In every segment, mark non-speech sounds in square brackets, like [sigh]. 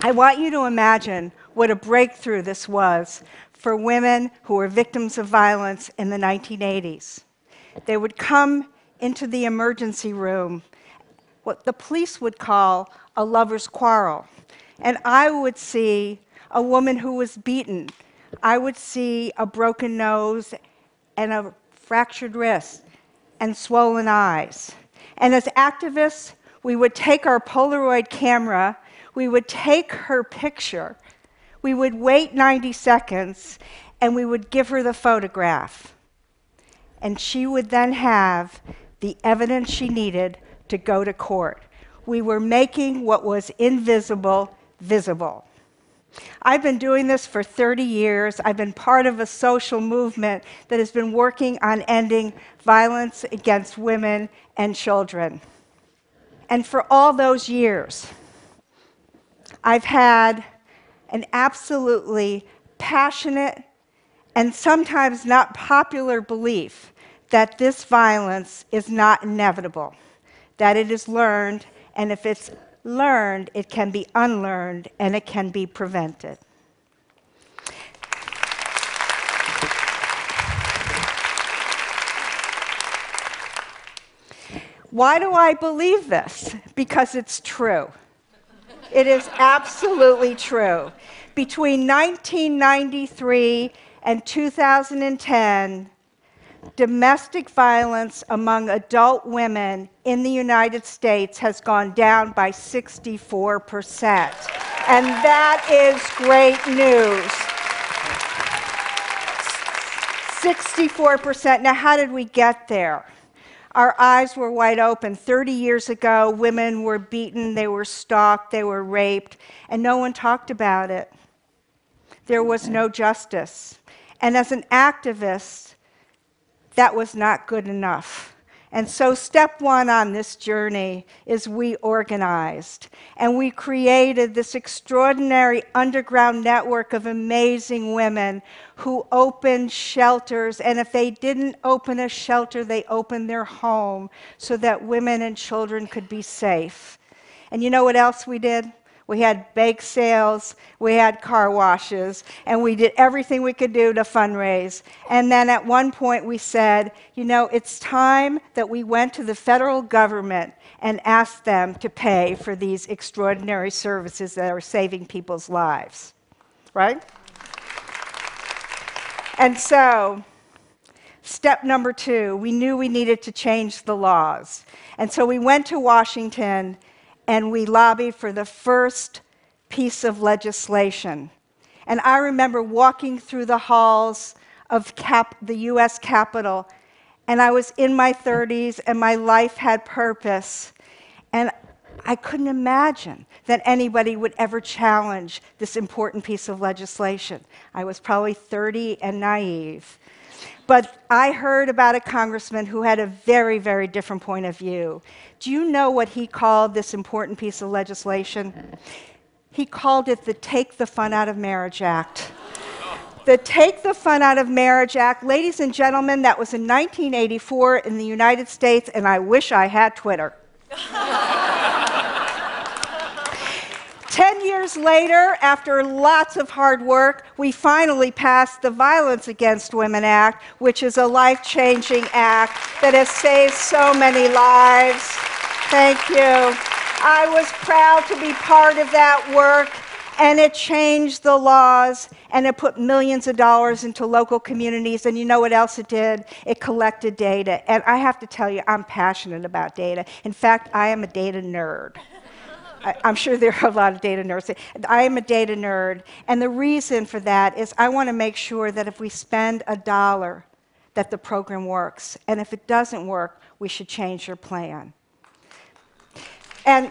I want you to imagine what a breakthrough this was for women who were victims of violence in the 1980s. They would come into the emergency room, what the police would call a lover's quarrel. And I would see a woman who was beaten. I would see a broken nose and a fractured wrist and swollen eyes. And as activists, we would take our Polaroid camera, we would take her picture, we would wait 90 seconds, and we would give her the photograph. And she would then have the evidence she needed to go to court. We were making what was invisible visible. I've been doing this for 30 years. I've been part of a social movement that has been working on ending violence against women and children. And for all those years, I've had an absolutely passionate and sometimes not popular belief that this violence is not inevitable, that it is learned, and if it's learned, it can be unlearned, and it can be prevented. Why do I believe this? Because it's true. It is absolutely true. Between 1993 and 2010, domestic violence among adult women in the United States has gone down by 64%. And that is great news. 64%. Now, how did we get there? Our eyes were wide open. 30 years ago, women were beaten, they were stalked, they were raped, and no one talked about it. There was no justice. And as an activist, that was not good enough. And so, step one on this journey is we organized and we created this extraordinary underground network of amazing women who opened shelters. And if they didn't open a shelter, they opened their home so that women and children could be safe. And you know what else we did? We had bake sales, we had car washes, and we did everything we could do to fundraise. And then at one point we said, you know, it's time that we went to the federal government and asked them to pay for these extraordinary services that are saving people's lives. Right? And so, step number two, we knew we needed to change the laws. And so we went to Washington and we lobbied for the first piece of legislation. And I remember walking through the halls of Cap- the US Capitol, and I was in my 30s, and my life had purpose. And I couldn't imagine that anybody would ever challenge this important piece of legislation. I was probably 30 and naive. But I heard about a congressman who had a very, very different point of view. Do you know what he called this important piece of legislation? He called it the Take the Fun Out of Marriage Act. The Take the Fun Out of Marriage Act, ladies and gentlemen, that was in 1984 in the United States, and I wish I had Twitter. [laughs] years later, after lots of hard work, we finally passed the Violence Against Women Act, which is a life changing act that has saved so many lives. Thank you. I was proud to be part of that work, and it changed the laws and it put millions of dollars into local communities. And you know what else it did? It collected data. And I have to tell you, I'm passionate about data. In fact, I am a data nerd. I, am sure there are a lot of data nerds. I am a data nerd, and the reason for that is I want to make sure that if we spend a dollar, that the program works, and if it doesn't work, we should change your plan. And,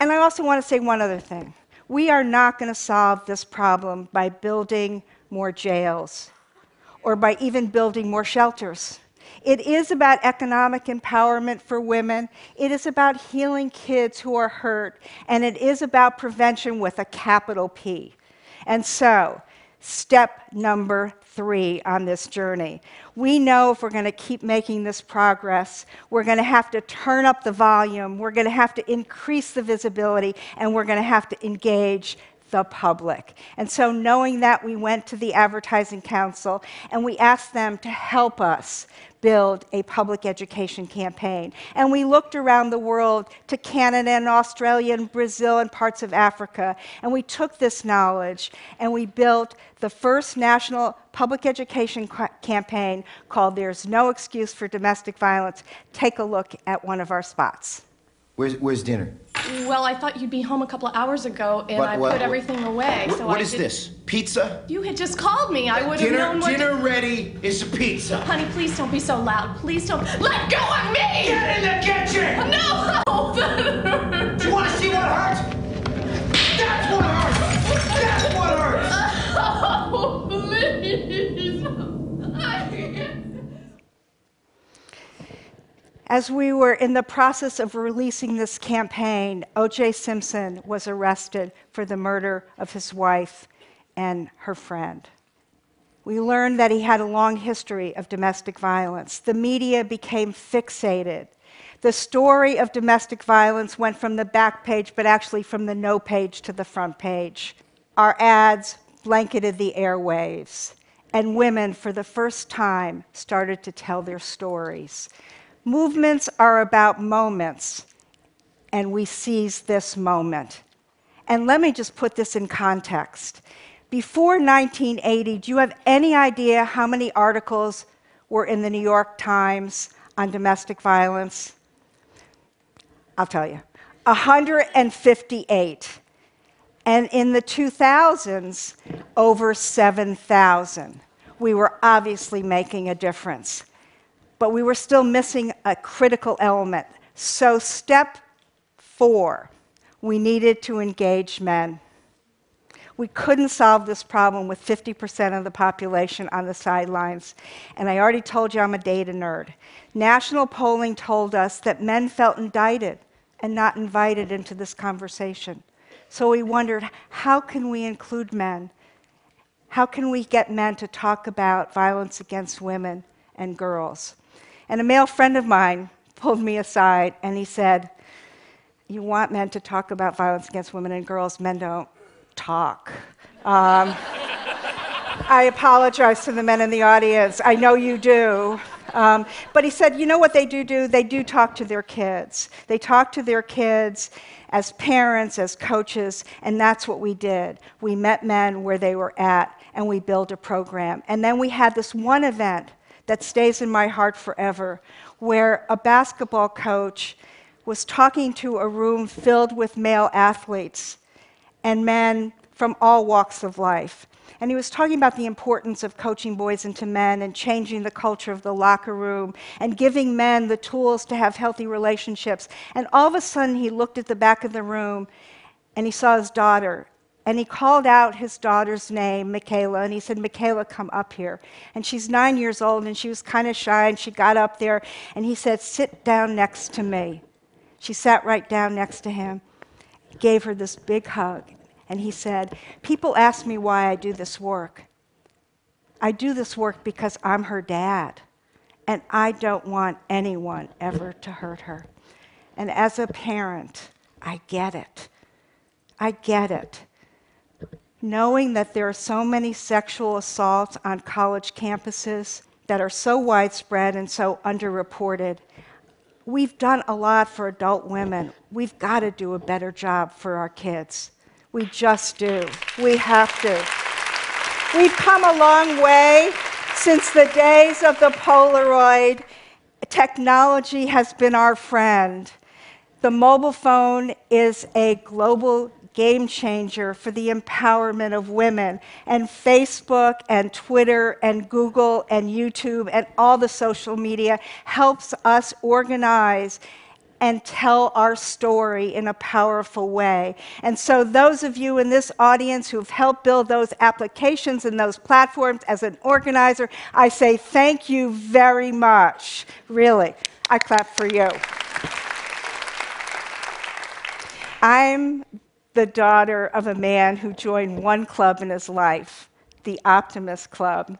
and I also want to say one other thing. We are not going to solve this problem by building more jails or by even building more shelters. It is about economic empowerment for women. It is about healing kids who are hurt. And it is about prevention with a capital P. And so, step number three on this journey. We know if we're going to keep making this progress, we're going to have to turn up the volume, we're going to have to increase the visibility, and we're going to have to engage the public. And so, knowing that, we went to the Advertising Council and we asked them to help us build a public education campaign. And we looked around the world to Canada and Australia and Brazil and parts of Africa. And we took this knowledge and we built the first national public education campaign called There's No Excuse for Domestic Violence. Take a look at one of our spots. Where's, where's dinner? Well, I thought you'd be home a couple of hours ago, and What- I what- put everything away. What- so what I is did- this? Pizza? You had just called me. I would have Dinner, known what. dinner ready is pizza. Honey, please don't be so loud. Please don't. Let go of me! Get in the kitchen! No! [laughs] As we were in the process of releasing this campaign, O.J. Simpson was arrested for the murder of his wife and her friend. We learned that he had a long history of domestic violence. The media became fixated. The story of domestic violence went from the back page, but actually from the no page to the front page. Our ads blanketed the airwaves, and women, for the first time, started to tell their stories. Movements are about moments, and we seize this moment. And let me just put this in context. Before 1980, do you have any idea how many articles were in the New York Times on domestic violence? I'll tell you 158. And in the 2000s, over 7,000. We were obviously making a difference but we were still missing a critical element. So, step four, we needed to engage men. We couldn't solve this problem with 50% of the population on the sidelines. And I already told you I'm a data nerd. National polling told us that men felt indicted and not invited into this conversation. So we wondered how can we include men? How can we get men to talk about violence against women and girls? And a male friend of mine pulled me aside and he said, You want men to talk about violence against women and girls, men don't talk. Um, [laughs] I apologize to the men in the audience. I know you do. Um, but he said, you know what they do do? They do talk to their kids. They talk to their kids as parents, as coaches, and that's what we did. We met men where they were at, and we built a program. And then we had this one event that stays in my heart forever, where a basketball coach was talking to a room filled with male athletes and men from all walks of life. And he was talking about the importance of coaching boys into men and changing the culture of the locker room and giving men the tools to have healthy relationships. And all of a sudden, he looked at the back of the room and he saw his daughter and he called out his daughter's name, Michaela, and he said, Michaela, come up here. And she's nine years old, and she was kind of shy, and she got up there, and he said, Sit down next to me. She sat right down next to him, gave her this big hug, and he said, People ask me why I do this work. I do this work because I'm her dad, and I don't want anyone ever to hurt her. And as a parent, I get it. I get it knowing that there are so many sexual assaults on college campuses that are so widespread and so underreported, we've done a lot for adult women. We've got to do a better job for our kids. We just do. We have to. We've come a long way since the days of the Polaroid. Technology has been our friend. The mobile phone is a global game changer for the empowerment of women. And Facebook and Twitter and Google and YouTube and all the social media helps us organize and tell our story in a powerful way. And so, those of you in this audience who've helped build those applications and those platforms as an organizer, I say thank you very much. Really, I clap for you. I'm the daughter of a man who joined one club in his life the Optimist Club.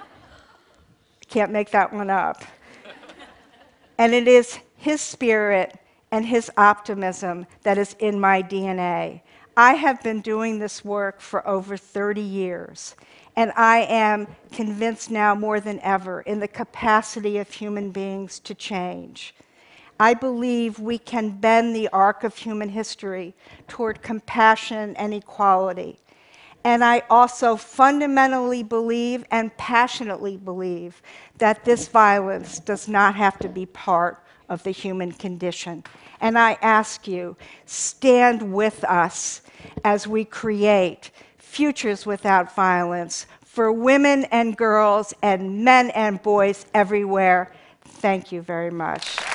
[laughs] Can't make that one up. And it is his spirit and his optimism that is in my DNA. I have been doing this work for over 30 years, and I am convinced now more than ever in the capacity of human beings to change. I believe we can bend the arc of human history toward compassion and equality. And I also fundamentally believe and passionately believe that this violence does not have to be part of the human condition. And I ask you, stand with us as we create futures without violence for women and girls and men and boys everywhere. Thank you very much.